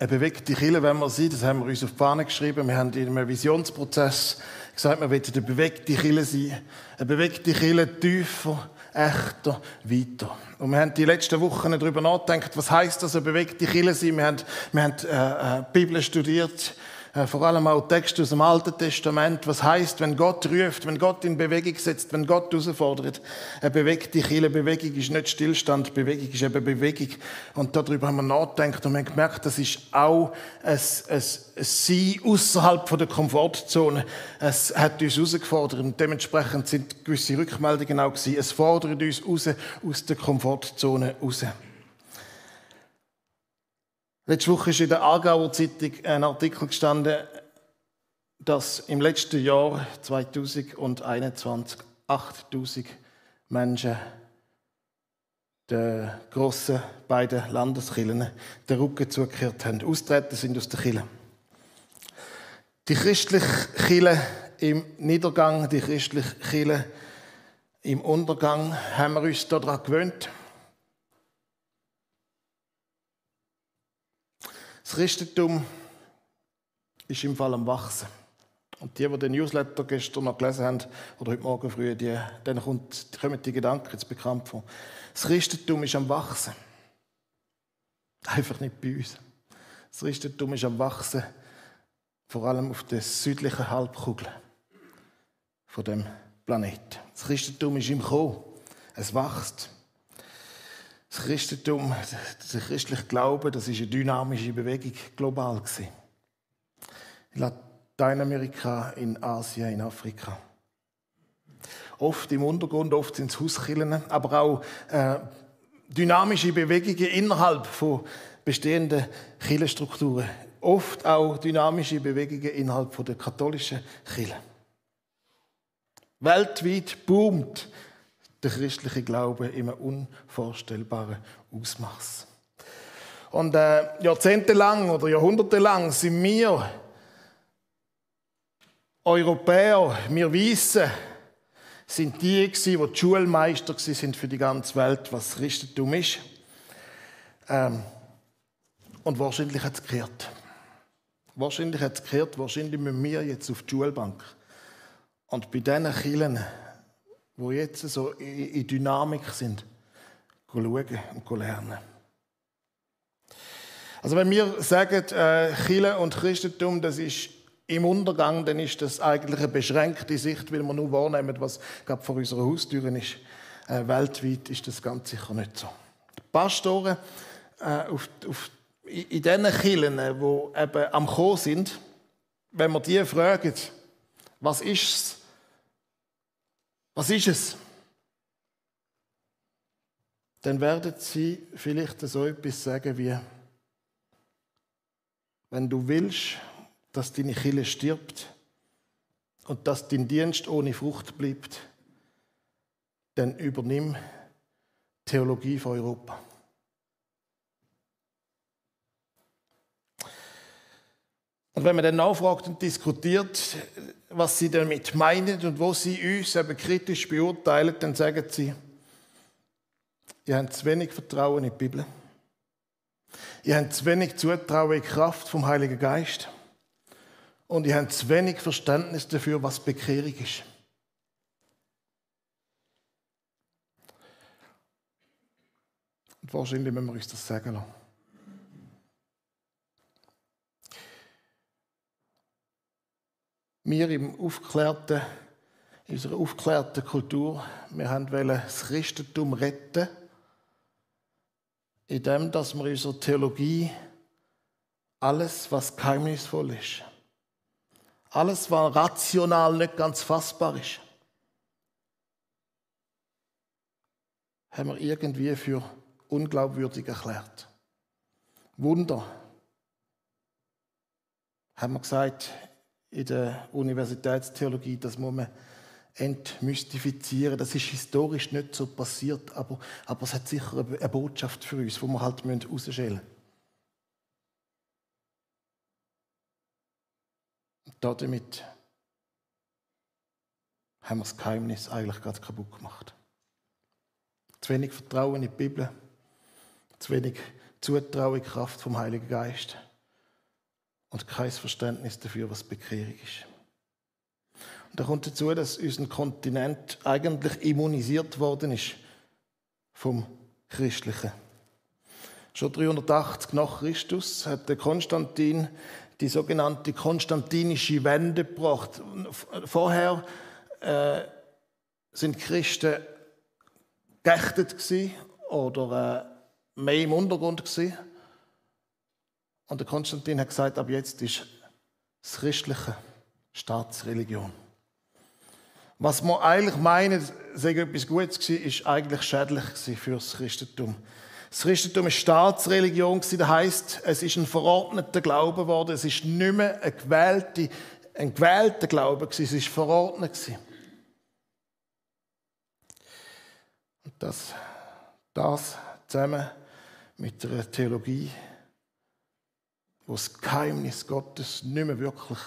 Eine bewegte Kille, wenn wir sein, das haben wir uns auf die Fahne geschrieben. Wir haben in einem Visionsprozess gesagt, wir wollen eine bewegte Kille sein. Eine bewegte Kille tiefer, echter, weiter. Und wir haben die letzten Wochen darüber nachgedacht, was heißt das, eine bewegte Kille sein. Wir haben, wir haben äh, äh, Bibel studiert, vor allem auch Texte aus dem Alten Testament, was heißt, wenn Gott ruft, wenn Gott in Bewegung setzt, wenn Gott herausfordert. Eine bewegte Kille, Bewegung ist nicht Stillstand, Bewegung ist eben Bewegung. Und darüber haben wir nachgedacht und haben gemerkt, das ist auch ein, ein, ein Sein außerhalb der Komfortzone. Es hat uns herausgefordert und dementsprechend sind gewisse Rückmeldungen auch gewesen. Es fordert uns raus aus der Komfortzone raus. Letzte Woche ist in der Aargauer Zeitung ein Artikel gestanden, dass im letzten Jahr 2021 8000 Menschen den grossen beiden Landeskirchen den Rücken zugekehrt haben, austreten sind aus der Kirche. Die christliche Kirche im Niedergang, die christliche Kirche im Untergang, haben wir uns daran gewöhnt. Das Christentum ist im Fall am Wachsen. Und die, die den Newsletter gestern noch gelesen haben, oder heute Morgen früh, die, denen kommt, kommen die Gedanken jetzt bekannt vor. Das Christentum ist am Wachsen. Einfach nicht bei uns. Das Christentum ist am Wachsen, vor allem auf der südlichen Halbkugel von dem Planeten. Das Christentum ist im Kommen. Es wächst. Das Christentum, der christliche Glaube, das ist eine dynamische Bewegung global gewesen. In Lateinamerika, in Asien, in Afrika. Oft im Untergrund, oft sind es Hauskillen, aber auch äh, dynamische Bewegungen innerhalb von bestehenden Kirchenstrukturen. Oft auch dynamische Bewegungen innerhalb der katholischen Kirche. Weltweit boomt der christliche Glaube in einem unvorstellbaren Ausmaß. Und äh, jahrzehntelang oder jahrhundertelang sind wir Europäer, wir Weißen, sind die gewesen, die, die Schulmeister sind für die ganze Welt, was Christentum ist. Ähm, und wahrscheinlich hat es gekehrt. Wahrscheinlich hat es gekehrt, wahrscheinlich müssen wir jetzt auf die Schulbank. Und bei diesen Kirchen wo jetzt so in Dynamik sind, schauen und lernen. Also wenn wir sagen, äh, Chile und Christentum, das ist im Untergang, dann ist das eigentlich eine beschränkte Sicht, weil wir nur wahrnehmen, was gerade vor unserer Haustür ist. Äh, weltweit ist das ganz sicher nicht so. Die Pastoren äh, auf, auf, in diesen Kirchen, die eben am Kommen sind, wenn wir die fragen, was ist es, was ist es? Dann werden sie vielleicht so etwas sagen wie, wenn du willst, dass deine Kille stirbt und dass dein Dienst ohne Frucht bleibt, dann übernimm Theologie von Europa. Und wenn man dann nachfragt und diskutiert, was sie damit meinen und wo sie uns eben kritisch beurteilen, dann sagen sie, ihr habt zu wenig Vertrauen in die Bibel. Ihr habt zu wenig Zutrauen in die Kraft vom Heiligen Geist. Und ihr habt zu wenig Verständnis dafür, was Bekehrung ist. Und wahrscheinlich müssen wir uns das sagen lassen. Wir im aufgeklärten, in unserer aufgeklärten Kultur, wir wollen das Christentum retten, indem dass wir in unserer Theologie alles, was geheimnisvoll ist, alles, was rational nicht ganz fassbar ist, haben wir irgendwie für unglaubwürdig erklärt. Wunder. Haben wir gesagt, in der Universitätstheologie, das muss man entmystifizieren. Das ist historisch nicht so passiert, aber, aber es hat sicher eine Botschaft für uns, die wir halt herausstellen müssen. Und damit haben wir das Geheimnis eigentlich gerade kaputt gemacht. Zu wenig Vertrauen in die Bibel, zu wenig Zutrauen in die Kraft vom Heiligen Geist und kein Verständnis dafür, was Bekehrung ist. Und da kommt dazu, dass unser Kontinent eigentlich immunisiert worden ist vom Christlichen. Schon 380 nach Christus hat der Konstantin die sogenannte konstantinische Wende gebracht. Vorher äh, sind Christen geächtet oder äh, mehr im Untergrund gewesen. Und der Konstantin hat gesagt, ab jetzt ist das Christliche Staatsreligion. Was man eigentlich meinen, sei etwas Gutes war, ist eigentlich schädlich für das Christentum. Das Christentum war Staatsreligion, das heisst, es ist ein verordneter Glaube geworden, es ist nicht mehr ein, gewählte, ein gewählter Glaube, es ist verordnet. Und das, das zusammen mit einer Theologie, wo das Geheimnis Gottes nicht mehr wirklich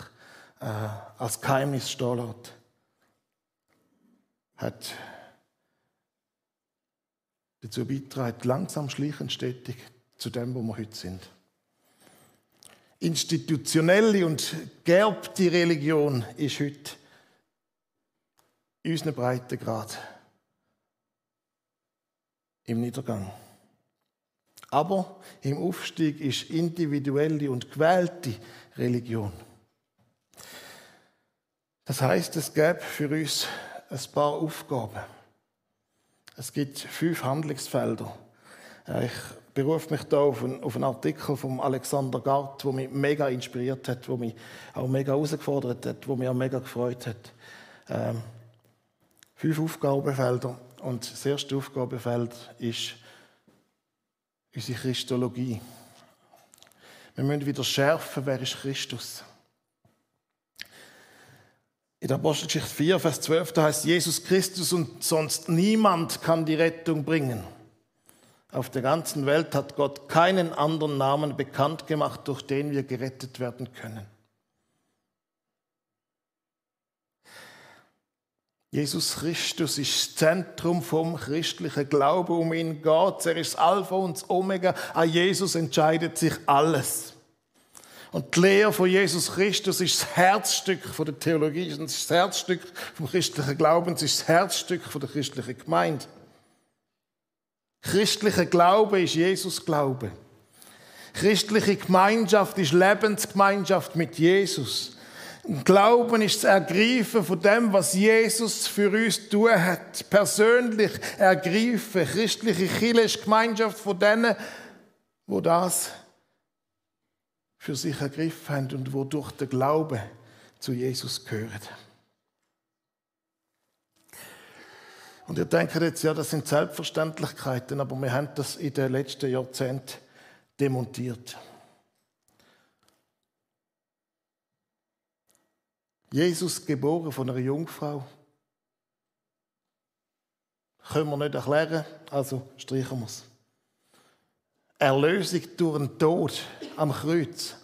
äh, als Geheimnis stehen lässt, hat dazu beitragen, langsam schleichend stetig zu dem, wo wir heute sind. Institutionelle und geerbte Religion ist heute in unserem Breitengrad im Niedergang. Aber im Aufstieg ist individuelle und gewählte Religion. Das heißt, es gäbe für uns ein paar Aufgaben. Es gibt fünf Handlungsfelder. Ich berufe mich da auf einen, auf einen Artikel von Alexander Gart, der mich mega inspiriert hat, der mich auch mega herausgefordert hat, der mich auch mega gefreut hat. Ähm, fünf Aufgabenfelder. Und das erste Aufgabenfeld ist unsere Christologie. Wir müssen wieder schärfen, wer ist Christus. In der Apostelgeschichte 4, Vers 12, da heißt Jesus Christus und sonst niemand kann die Rettung bringen. Auf der ganzen Welt hat Gott keinen anderen Namen bekannt gemacht, durch den wir gerettet werden können. Jesus Christus ist das Zentrum vom christlichen Glauben. Um ihn geht Er ist das Alpha und das Omega. An Jesus entscheidet sich alles. Und die Lehre von Jesus Christus ist das Herzstück der Theologie, es ist das Herzstück vom christlichen Glauben, es ist das Herzstück der christlichen Gemeinde. Christlicher Glaube ist Jesus Glaube. Christliche Gemeinschaft ist Lebensgemeinschaft mit Jesus. Glauben ist das Ergreifen von dem, was Jesus für uns tun hat. Persönlich ergreifen. Christliche Kirche ist Gemeinschaft von denen, wo das für sich ergriffen haben und wodurch der Glaube zu Jesus gehört. Und ihr denkt jetzt, ja, das sind Selbstverständlichkeiten, aber wir haben das in den letzten Jahrzehnten demontiert. Jesus geboren von einer Jungfrau. Können wir nicht erklären, also streichen wir es. Erlösung durch den Tod am Kreuz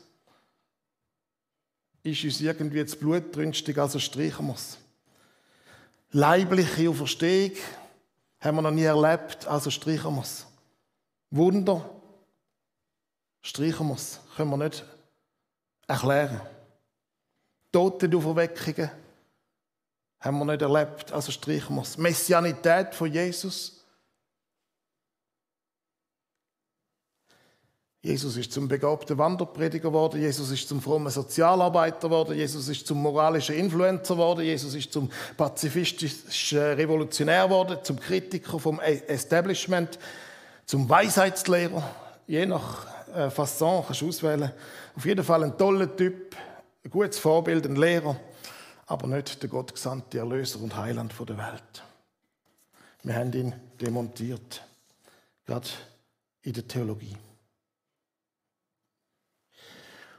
ist uns irgendwie das Blut brünstig, also streichen wir es. Leibliche Auferstehung haben wir noch nie erlebt, also streichen wir es. Wunder, streichen wir es, können wir nicht erklären. Totenauferweckungen haben wir nicht erlebt, also streichen wir es. Messianität von Jesus. Jesus ist zum begabten Wanderprediger geworden, Jesus ist zum frommen Sozialarbeiter geworden, Jesus ist zum moralischen Influencer geworden, Jesus ist zum pazifistischen Revolutionär geworden, zum Kritiker vom e- Establishment, zum Weisheitslehrer. Je nach äh, Fasson kannst du auswählen. Auf jeden Fall ein toller Typ, ein gutes Vorbild, ein Lehrer, aber nicht der gottgesandte Erlöser und Heiland der Welt. Wir haben ihn demontiert, gerade in der Theologie.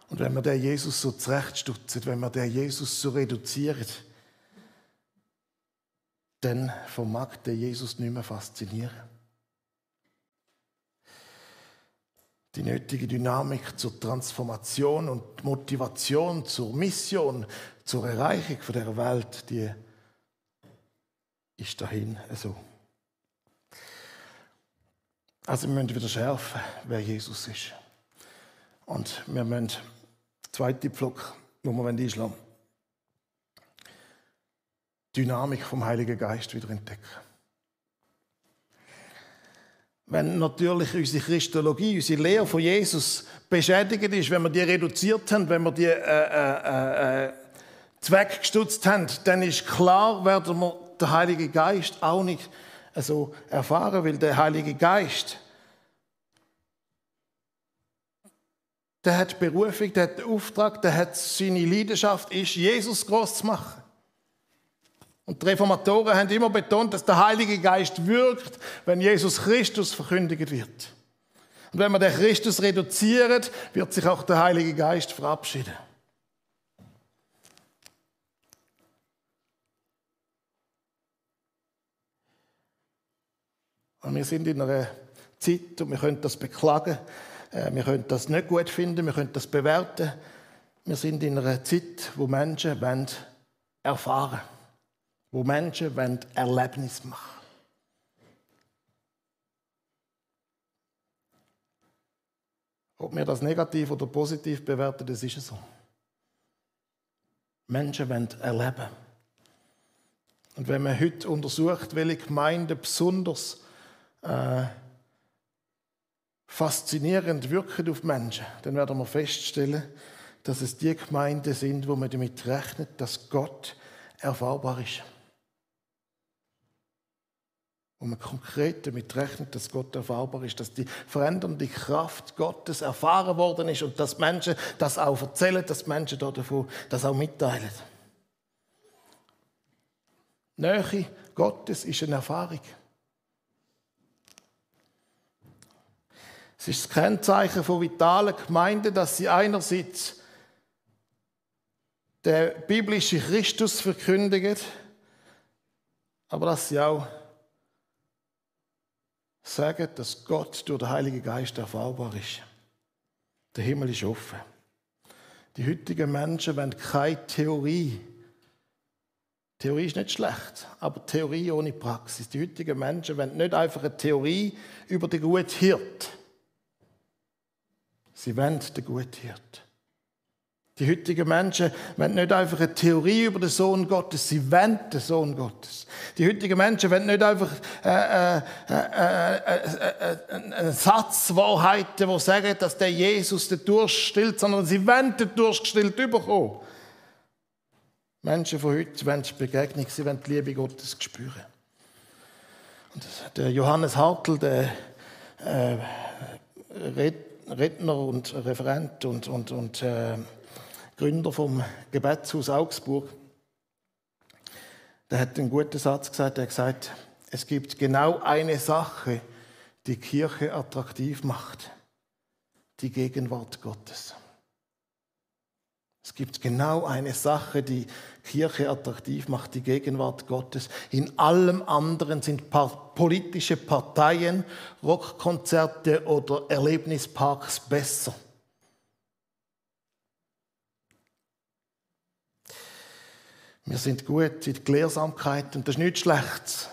Und wenn wir den Jesus so zurechtstutzen, wenn wir den Jesus so reduzieren, dann vermag der Jesus nicht mehr faszinieren. Die nötige Dynamik zur Transformation und Motivation zur Mission, zur Erreichung von der Welt, die ist dahin so. Also wir müssen wieder schärfen, wer Jesus ist. Und wir müssen Der zweite Pflock, wo wir einschlagen wollen. Dynamik vom Heiligen Geist wieder entdecken. Wenn natürlich unsere Christologie, unsere Lehre von Jesus beschädigt ist, wenn wir die reduziert haben, wenn wir die äh, äh, äh, zweckgestutzt haben, dann ist klar, werden wir den Heiligen Geist auch nicht so erfahren, weil der Heilige Geist, der hat Berufung, der hat den Auftrag, der hat seine Leidenschaft, ist Jesus groß zu machen. Und die Reformatoren haben immer betont, dass der Heilige Geist wirkt, wenn Jesus Christus verkündigt wird. Und wenn man den Christus reduziert, wird sich auch der Heilige Geist verabschieden. Und wir sind in einer Zeit, und wir können das beklagen, äh, wir können das nicht gut finden, wir können das bewerten. Wir sind in einer Zeit, wo Menschen erfahren wollen wo Menschen wollen Erlebnis machen Ob wir das negativ oder positiv bewerten, das ist so. Menschen wollen erleben. Und wenn man heute untersucht, welche Gemeinden besonders äh, faszinierend wirken auf Menschen, dann werden wir feststellen, dass es die Gemeinden sind, wo man damit rechnet, dass Gott erfahrbar ist wo man konkret damit rechnet, dass Gott erfahrbar ist, dass die verändernde Kraft Gottes erfahren worden ist und dass Menschen das auch erzählen, dass Menschen davon das auch mitteilen. Nähe Gottes ist eine Erfahrung. Es ist das Kennzeichen von vitalen Gemeinden, dass sie einerseits der biblische Christus verkündigen, aber dass sie auch sagen, dass Gott durch den Heiligen Geist erfahrbar ist. Der Himmel ist offen. Die heutigen Menschen wollen keine Theorie. Theorie ist nicht schlecht, aber Theorie ohne Praxis. Die heutigen Menschen wollen nicht einfach eine Theorie über den guten Hirt. Sie wollen den guten Hirt. Die heutigen Menschen wollen nicht einfach eine Theorie über den Sohn Gottes, sie wollen den Sohn Gottes. Die heutigen Menschen wollen nicht einfach äh, äh, äh, einen Satz Wahrheiten, die sagen, dass der Jesus den Durst stillt, sondern sie wollen den Durst gestillt bekommen. Menschen von heute wollen die Begegnung, sie wollen die Liebe Gottes spüren. Und der Johannes Hartl, der äh, Redner und Referent und, und, und äh, Gründer vom Gebetshaus Augsburg, der hat einen guten Satz gesagt. Er hat gesagt, es gibt genau eine Sache, die Kirche attraktiv macht. Die Gegenwart Gottes. Es gibt genau eine Sache, die Kirche attraktiv macht, die Gegenwart Gottes. In allem anderen sind politische Parteien, Rockkonzerte oder Erlebnisparks besser. Wir sind gut in der Gelehrsamkeit und das ist nichts Schlechtes.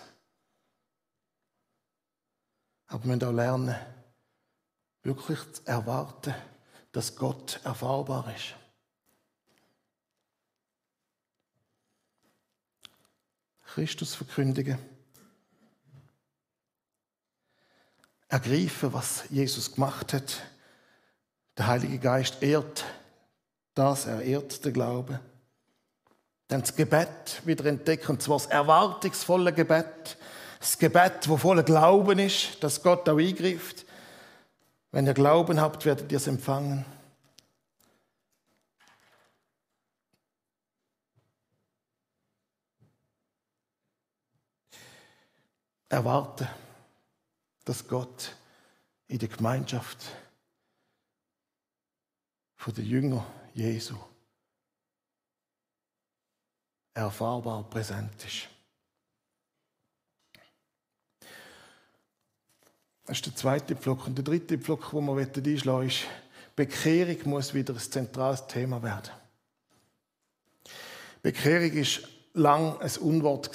Aber wir müssen auch lernen, wirklich zu erwarten, dass Gott erfahrbar ist. Christus verkündigen. Ergreifen, was Jesus gemacht hat. Der Heilige Geist ehrt das, er ehrt den Glauben. Dann das Gebet wieder entdecken, und zwar das erwartungsvolle Gebet. Das Gebet, wo voller Glauben ist, dass Gott auch eingreift. Wenn ihr Glauben habt, werdet ihr es empfangen. Erwarte, dass Gott in der Gemeinschaft von den Jünger Jesu erfahrbar präsent ist. Das ist der zweite Block. Und der dritte Block, wo wir einschlagen ist, Bekehrung muss wieder ein zentrales Thema werden. Bekehrung ist lang ein Unwort.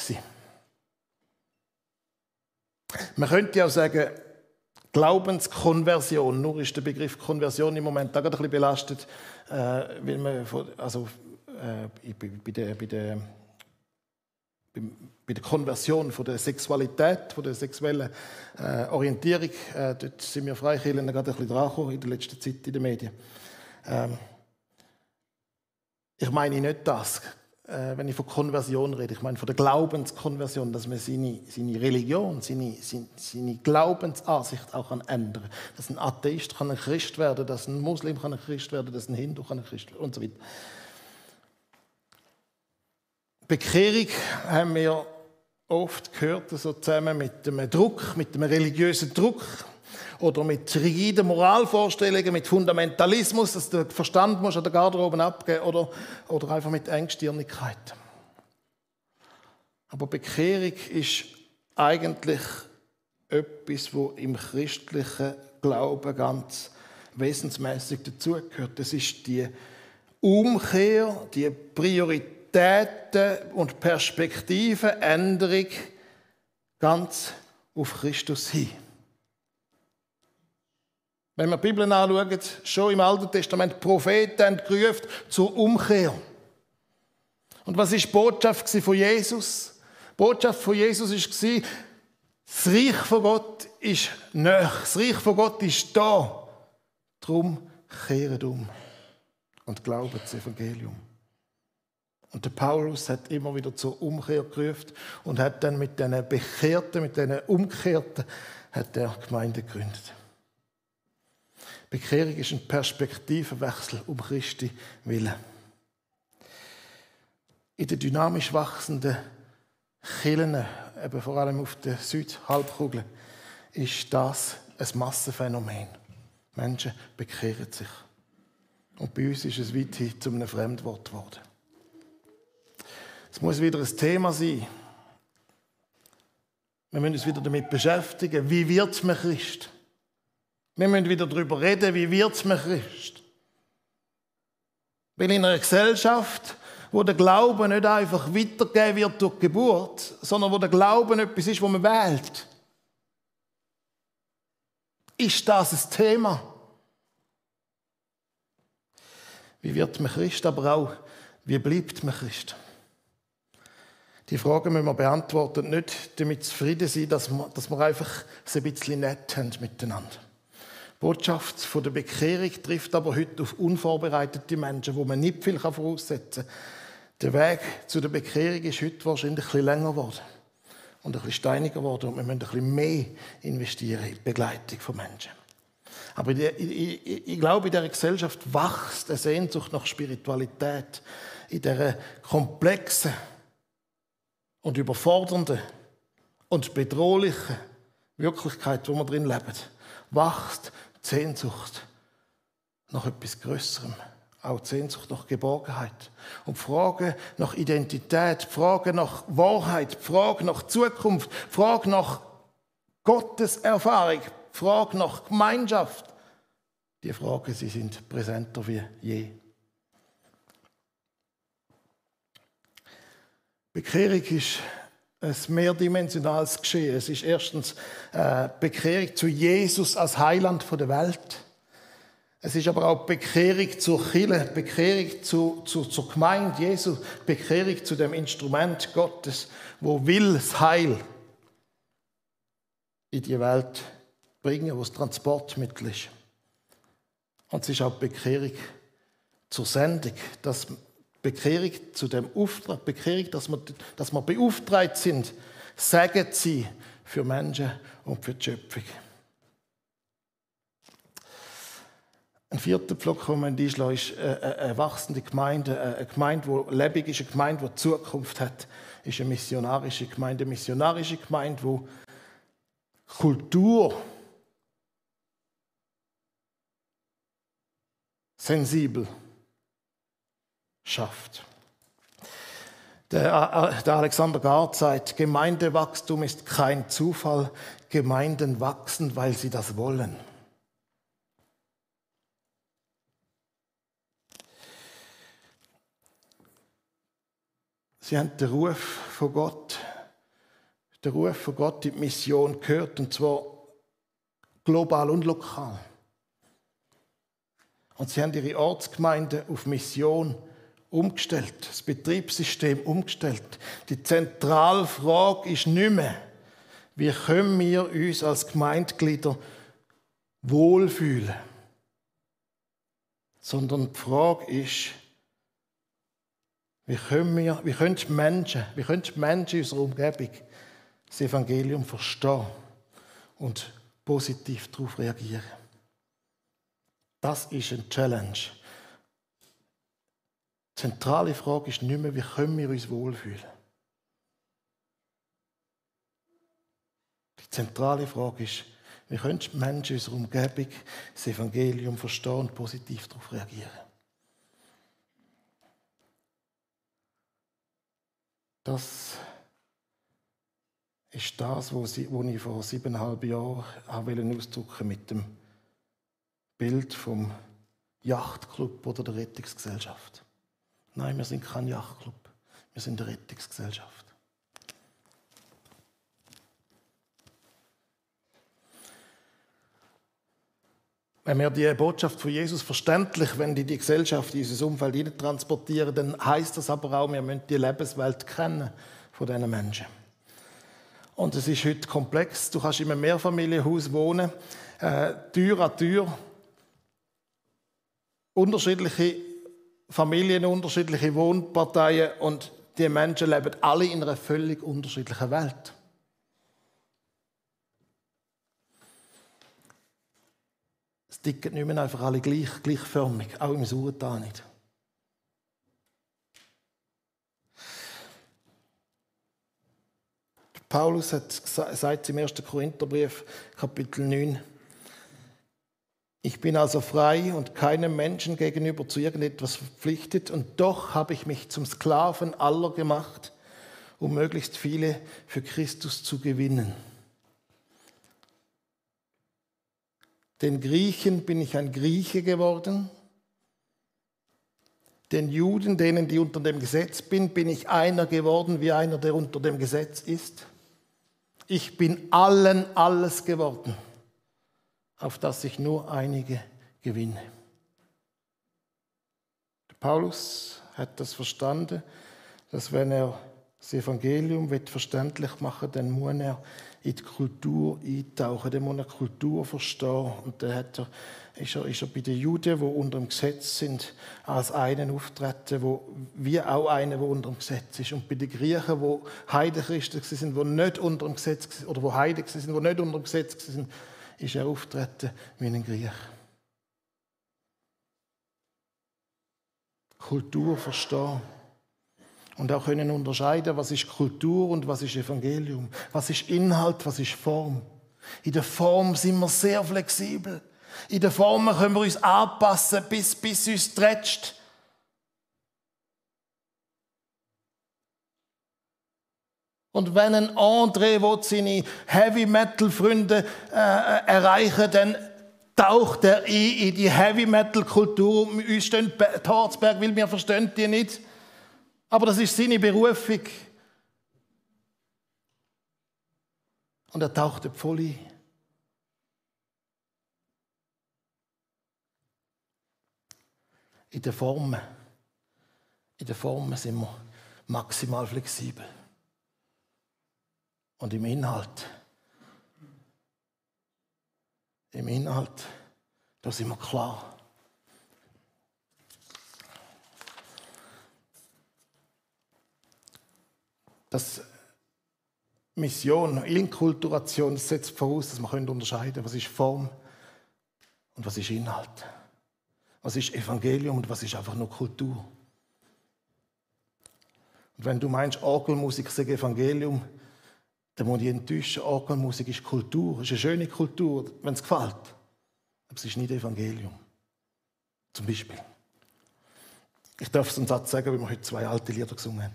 Man könnte auch sagen, Glaubenskonversion. Nur ist der Begriff Konversion im Moment auch ein bisschen belastet, äh, weil man, also äh, bei der, bei der bei der Konversion von der Sexualität, von der sexuellen äh, Orientierung, äh, dort sind wir Freikirchen gerade ein bisschen in der letzten Zeit in den Medien. Ähm, ich meine nicht das, äh, wenn ich von Konversion rede. Ich meine von der Glaubenskonversion, dass man seine, seine Religion, seine, seine, seine Glaubensansicht auch kann ändern Dass ein Atheist kann ein Christ werden, dass ein Muslim kann ein Christ werden, dass ein Hindu kann ein Christ werden und so weiter. Bekehrung haben wir oft gehört, so zusammen mit einem Druck, mit einem religiösen Druck oder mit rigiden Moralvorstellungen, mit Fundamentalismus, dass du Verstand musst an der Garderobe abgeben oder, oder einfach mit Engstirnigkeit. Aber Bekehrung ist eigentlich etwas, wo im christlichen Glauben ganz wesensmäßig dazugehört. Das ist die Umkehr, die Priorität Prioritäten und Perspektivenänderung ganz auf Christus hin. Wenn wir die Bibel anschauen, schon im Alten Testament Propheten gerufen zur Umkehr. Und was ist die Botschaft von Jesus? Die Botschaft von Jesus war, das Reich von Gott ist näher. Das Reich von Gott ist da. Darum kehrt um und glaubt das Evangelium. Und der Paulus hat immer wieder zur Umkehr gerufen und hat dann mit diesen Bekehrten, mit diesen Umkehrten, hat er Gemeinde gegründet. Bekehrung ist ein Perspektivenwechsel um Christi willen. In den dynamisch wachsenden Kirchen, eben vor allem auf der Südhalbkugel, ist das ein Massenphänomen. Menschen bekehren sich. Und bei uns ist es weithin zu einem Fremdwort geworden. Es muss wieder ein Thema sein. Wir müssen uns wieder damit beschäftigen, wie wird man Christ? Wir müssen wieder darüber reden, wie wird man Christ? Weil in einer Gesellschaft, wo der Glaube nicht einfach weitergegeben wird durch Geburt, sondern wo der Glauben etwas ist, wo man wählt, ist das ein Thema. Wie wird man Christ, aber auch, wie bleibt man Christ? Die Frage müssen wir beantworten, nicht damit zufrieden sein, dass wir, dass wir einfach so ein bisschen nett haben miteinander. Die Botschaft von der Bekehrung trifft aber heute auf unvorbereitete Menschen, wo man nicht viel voraussetzen kann. Der Weg zu der Bekehrung ist heute wahrscheinlich ein bisschen länger geworden und ein bisschen steiniger geworden und wir müssen ein bisschen mehr investieren in die Begleitung von Menschen. Aber ich, ich, ich glaube, in dieser Gesellschaft wächst eine Sehnsucht nach Spiritualität, in dieser komplexen und überfordernde und bedrohliche Wirklichkeit, wo wir drin leben, wächst die Sehnsucht nach etwas Größerem. Auch die Sehnsucht nach Geborgenheit. Und die Frage nach Identität, die Frage nach Wahrheit, die Frage nach Zukunft, die Frage nach Gottes Erfahrung, die Frage nach Gemeinschaft. Die Fragen, sie sind präsenter wie je. Bekehrung ist ein mehrdimensionales Geschehen. Es ist erstens äh, Bekehrung zu Jesus als Heiland der Welt. Es ist aber auch Bekehrung zur Kirche, Bekehrung zu, zu, zur Gemeinde Jesu, Bekehrung zu dem Instrument Gottes, wo will das Heil in die Welt bringen, wo das Transportmittel ist. Und es ist auch Bekehrung zur Sendung, dass Bekehrung zu dem Auftrag, Bekehrung, dass wir, dass wir beauftragt sind, sagen sie für Menschen und für die Schöpfung. Ein vierter Pflock, den man einschlagen ist eine wachsende Gemeinde, eine Gemeinde, die lebendig ist, eine Gemeinde, die Zukunft hat, ist eine missionarische Gemeinde. Eine missionarische Gemeinde, die Kultur sensibel schafft. Der, der Alexander Gard sagt, Gemeindewachstum ist kein Zufall, Gemeinden wachsen, weil sie das wollen. Sie haben den Ruf von Gott, den Ruf von Gott in die Mission gehört, und zwar global und lokal. Und sie haben ihre Ortsgemeinde auf Mission umgestellt, das Betriebssystem umgestellt. Die Zentralfrage ist nicht mehr, wie können wir uns als Gemeindeglieder wohlfühlen, sondern die Frage ist, wie können, wir, wie können die Menschen, wie können die Menschen in unserer Umgebung das Evangelium verstehen und positiv darauf reagieren? Das ist eine Challenge. Die zentrale Frage ist nicht mehr, wie können wir uns wohlfühlen? Die zentrale Frage ist, wie können die Menschen in unserer Umgebung das Evangelium verstehen und positiv darauf reagieren? Das ist das, was ich vor siebeneinhalb Jahren ausdrücken mit dem Bild vom Yachtclub oder der Rettungsgesellschaft. Nein, wir sind kein Yachtclub, wir sind eine Rettungsgesellschaft. Wenn wir die Botschaft von Jesus verständlich, wenn die die Gesellschaft in dieses Umfeld transportieren, dann heißt das aber auch, wir müssen die Lebenswelt kennen von diesen Menschen. Und es ist heute komplex. Du kannst in einem Mehrfamilienhaus wohnen, äh, Tür an Tür. Unterschiedliche Familien, unterschiedliche Wohnparteien und die Menschen leben alle in einer völlig unterschiedlichen Welt. ticken nicht mehr einfach alle gleich, gleichförmig, auch im Surtal nicht. Paulus hat sagt im 1. Korintherbrief, Kapitel 9, ich bin also frei und keinem Menschen gegenüber zu irgendetwas verpflichtet und doch habe ich mich zum Sklaven aller gemacht, um möglichst viele für Christus zu gewinnen. Den Griechen bin ich ein Grieche geworden. Den Juden, denen, die unter dem Gesetz bin, bin ich einer geworden wie einer, der unter dem Gesetz ist. Ich bin allen alles geworden, auf das ich nur einige gewinne. Paulus hat das verstanden, dass wenn er das Evangelium verständlich machen dann muss er in die Kultur eintauchen, dann muss er Kultur verstehen. Und dann hat er, ist, er, ist er bei den Juden, die unter dem Gesetz sind, als einen auftreten, wo, wie auch einer, der unter dem Gesetz ist. Und bei den Griechen, die Heidenchristen sind, die nicht unter dem Gesetz oder wo Heiden sind, die nicht unter dem Gesetz sind, ist er auftreten wie ein Griech. Kultur verstehen und auch können unterscheiden, was ist Kultur und was ist Evangelium, was ist Inhalt, was ist Form. In der Form sind wir sehr flexibel. In der Form können wir uns anpassen, bis, bis uns trätscht. Und wenn ein André seine Heavy Metal Freunde äh, erreichen, dann taucht er ein in die Heavy Metal Kultur. Uns stehen Torzberg, weil wir verstehen die nicht. Aber das ist seine Berufung. Und er tauchte voll ein. In der Form, in der Form sind wir maximal flexibel. Und im Inhalt, im Inhalt, da sind wir klar. dass Mission, Inkulturation setzt voraus, dass man unterscheiden können, was ist Form und was ist Inhalt. Was ist Evangelium und was ist einfach nur Kultur. Und wenn du meinst, Orgelmusik sei Evangelium, dann muss ich enttäuschen, Orgelmusik ist Kultur, ist eine schöne Kultur, wenn es gefällt. Aber es ist nicht Evangelium. Zum Beispiel. Ich darf so einen Satz sagen, weil wir heute zwei alte Lieder gesungen haben.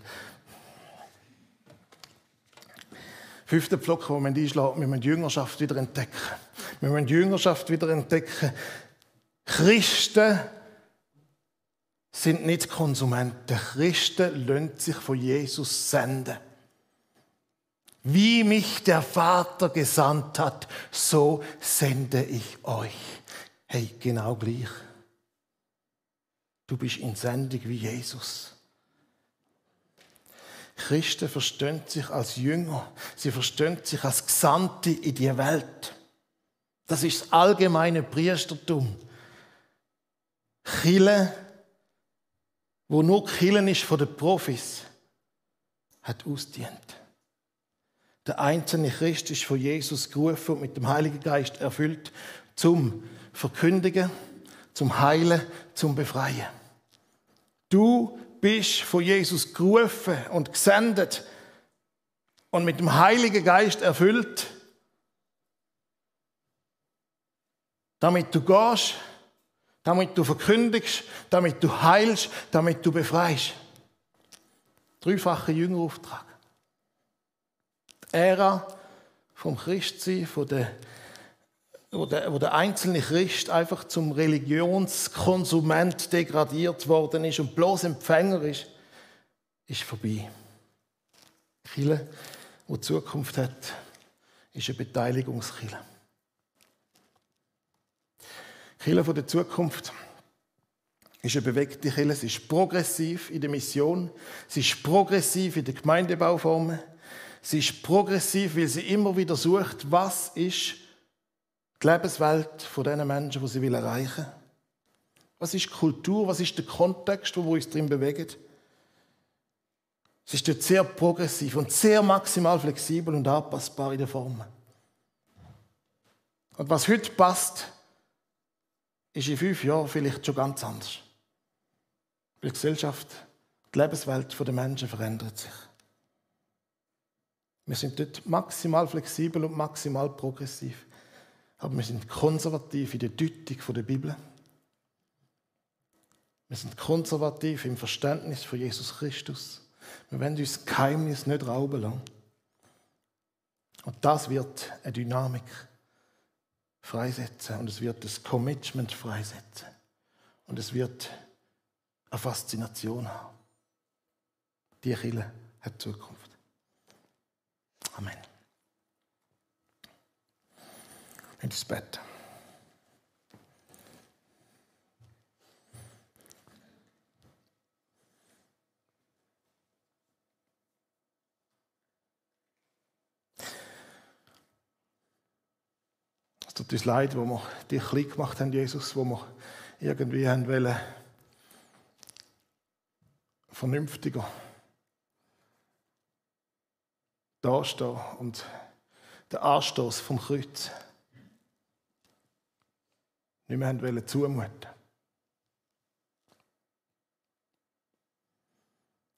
Fünfter Pflock, wo man einschlägt, wir müssen die Jüngerschaft wieder entdecken. Wir müssen die Jüngerschaft wieder entdecken. Christen sind nicht Konsumenten. Christen lassen sich von Jesus senden. Wie mich der Vater gesandt hat, so sende ich euch. Hey, genau gleich. Du bist in Sendung wie Jesus. Christen verstehen sich als Jünger, sie verstehen sich als Gesandte in die Welt. Das ist das allgemeine Priestertum. Chile, wo nur Killen ist von den Profis, hat ausdient. Der einzelne Christ ist von Jesus gerufen und mit dem Heiligen Geist erfüllt zum Verkündigen, zum Heilen, zum Befreien. Du bist von Jesus gerufen und gesendet und mit dem Heiligen Geist erfüllt, damit du gehst, damit du verkündigst, damit du heilst, damit du befreist. Dreifacher Jüngerauftrag. Ära vom Christsein, von der wo der, wo der einzelne Christ einfach zum Religionskonsument degradiert worden ist und bloß Empfänger ist, ist vorbei. Kille, wo Zukunft hat, ist eine Beteiligungskille. Kille von der Zukunft ist eine bewegte Kille. Sie ist progressiv in der Mission. Sie ist progressiv in der Gemeindebauform. Sie ist progressiv, weil sie immer wieder sucht, was ist die Lebenswelt von den Menschen, die sie erreichen will. Was ist die Kultur? Was ist der Kontext, wo uns drin bewegen? Es ist dort sehr progressiv und sehr maximal flexibel und anpassbar in der Form. Und was heute passt, ist in fünf Jahren vielleicht schon ganz anders. Weil die Gesellschaft, die Lebenswelt der Menschen verändert sich. Wir sind dort maximal flexibel und maximal progressiv. Aber wir sind konservativ in der Deutung der Bibel. Wir sind konservativ im Verständnis von Jesus Christus. Wir wollen uns Geheimnis nicht rauben lassen. Und das wird eine Dynamik freisetzen und es wird das Commitment freisetzen. Und es wird eine Faszination haben. Die Kirche hat Zukunft. Amen. ins Bett. Es tut uns leid, wo wir dich klein gemacht haben, Jesus, wo wir irgendwie haben wollen, vernünftiger dastehen und den Anstoß vom Kreuz nicht mehr wollen zumuten.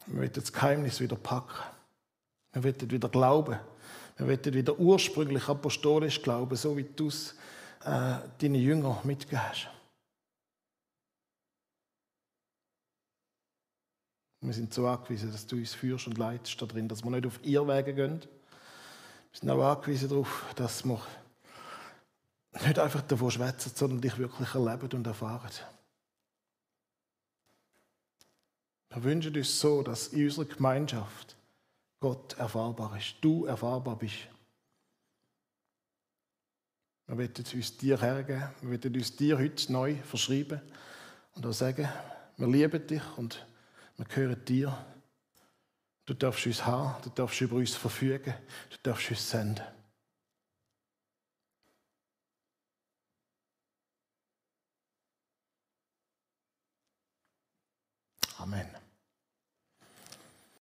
Wir wollen das Geheimnis wieder packen. Wir wollen wieder glauben. Wir wollen wieder ursprünglich apostolisch glauben, so wie du es äh, deinen Jüngern mitgegeben Wir sind so angewiesen, dass du uns führst und leitest darin, dass wir nicht auf Irrwege gehen. Wir sind auch angewiesen darauf, dass wir nicht einfach davon schwätzen, sondern dich wirklich erleben und erfahren. Wir wünschen uns so, dass in unserer Gemeinschaft Gott erfahrbar ist, du erfahrbar bist. Wir wollen uns dir hergeben, wir wollen uns dir heute neu verschreiben und auch sagen, wir lieben dich und wir gehören dir. Du darfst uns haben, du darfst über uns verfügen, du darfst uns senden. Amen.